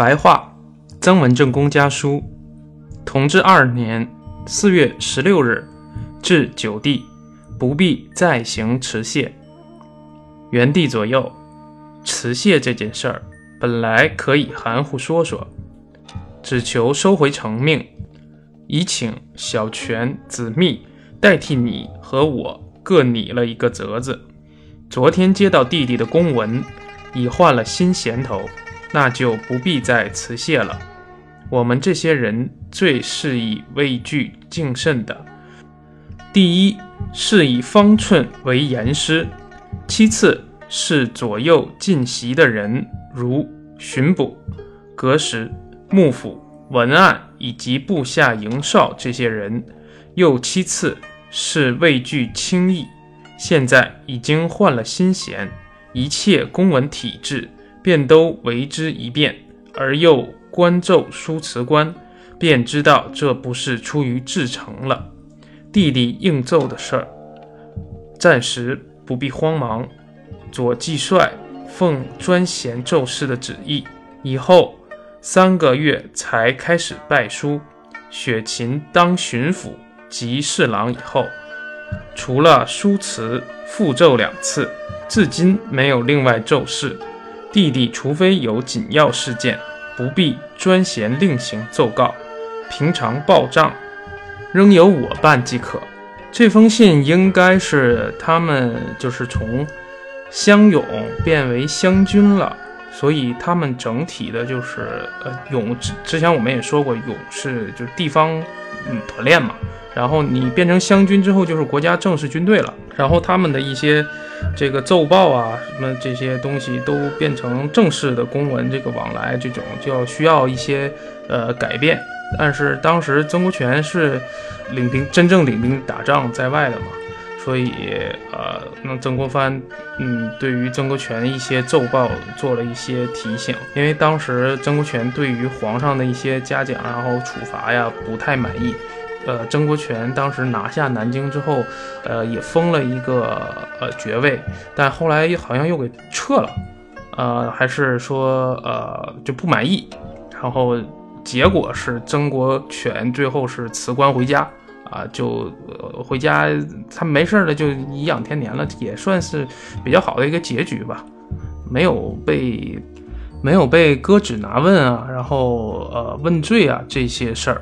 白话，曾文正公家书，同治二年四月十六日，至九地，不必再行持谢。元帝左右，持谢这件事儿，本来可以含糊说说，只求收回成命，以请小泉、子密代替你和我各拟了一个折子。昨天接到弟弟的公文，已换了新衔头。那就不必再辞谢了。我们这些人最是以畏惧敬慎的，第一是以方寸为严师，其次是左右进席的人，如巡捕、阁使、幕府、文案以及部下营哨这些人，又其次是畏惧轻易。现在已经换了新衔，一切公文体制。便都为之一变，而又观奏书辞官，便知道这不是出于至诚了。弟弟应奏的事儿，暂时不必慌忙。左季帅奉专衔奏事的旨意，以后三个月才开始拜书。雪芹当巡抚及侍郎以后，除了书辞复奏两次，至今没有另外奏事。弟弟除非有紧要事件，不必专衔另行奏告，平常报账仍由我办即可。这封信应该是他们就是从乡勇变为湘军了，所以他们整体的就是呃勇之之前我们也说过，勇是就是地方嗯团练嘛。然后你变成湘军之后，就是国家正式军队了。然后他们的一些这个奏报啊，什么这些东西都变成正式的公文，这个往来这种就要需要一些呃改变。但是当时曾国荃是领兵真正领兵打仗在外的嘛，所以呃，那曾国藩嗯对于曾国荃一些奏报做了一些提醒，因为当时曾国荃对于皇上的一些嘉奖然后处罚呀不太满意。呃，曾国荃当时拿下南京之后，呃，也封了一个呃爵位，但后来好像又给撤了，呃，还是说呃就不满意，然后结果是曾国荃最后是辞官回家，啊，就回家他没事了，就颐养天年了，也算是比较好的一个结局吧，没有被没有被割指拿问啊，然后呃问罪啊这些事儿。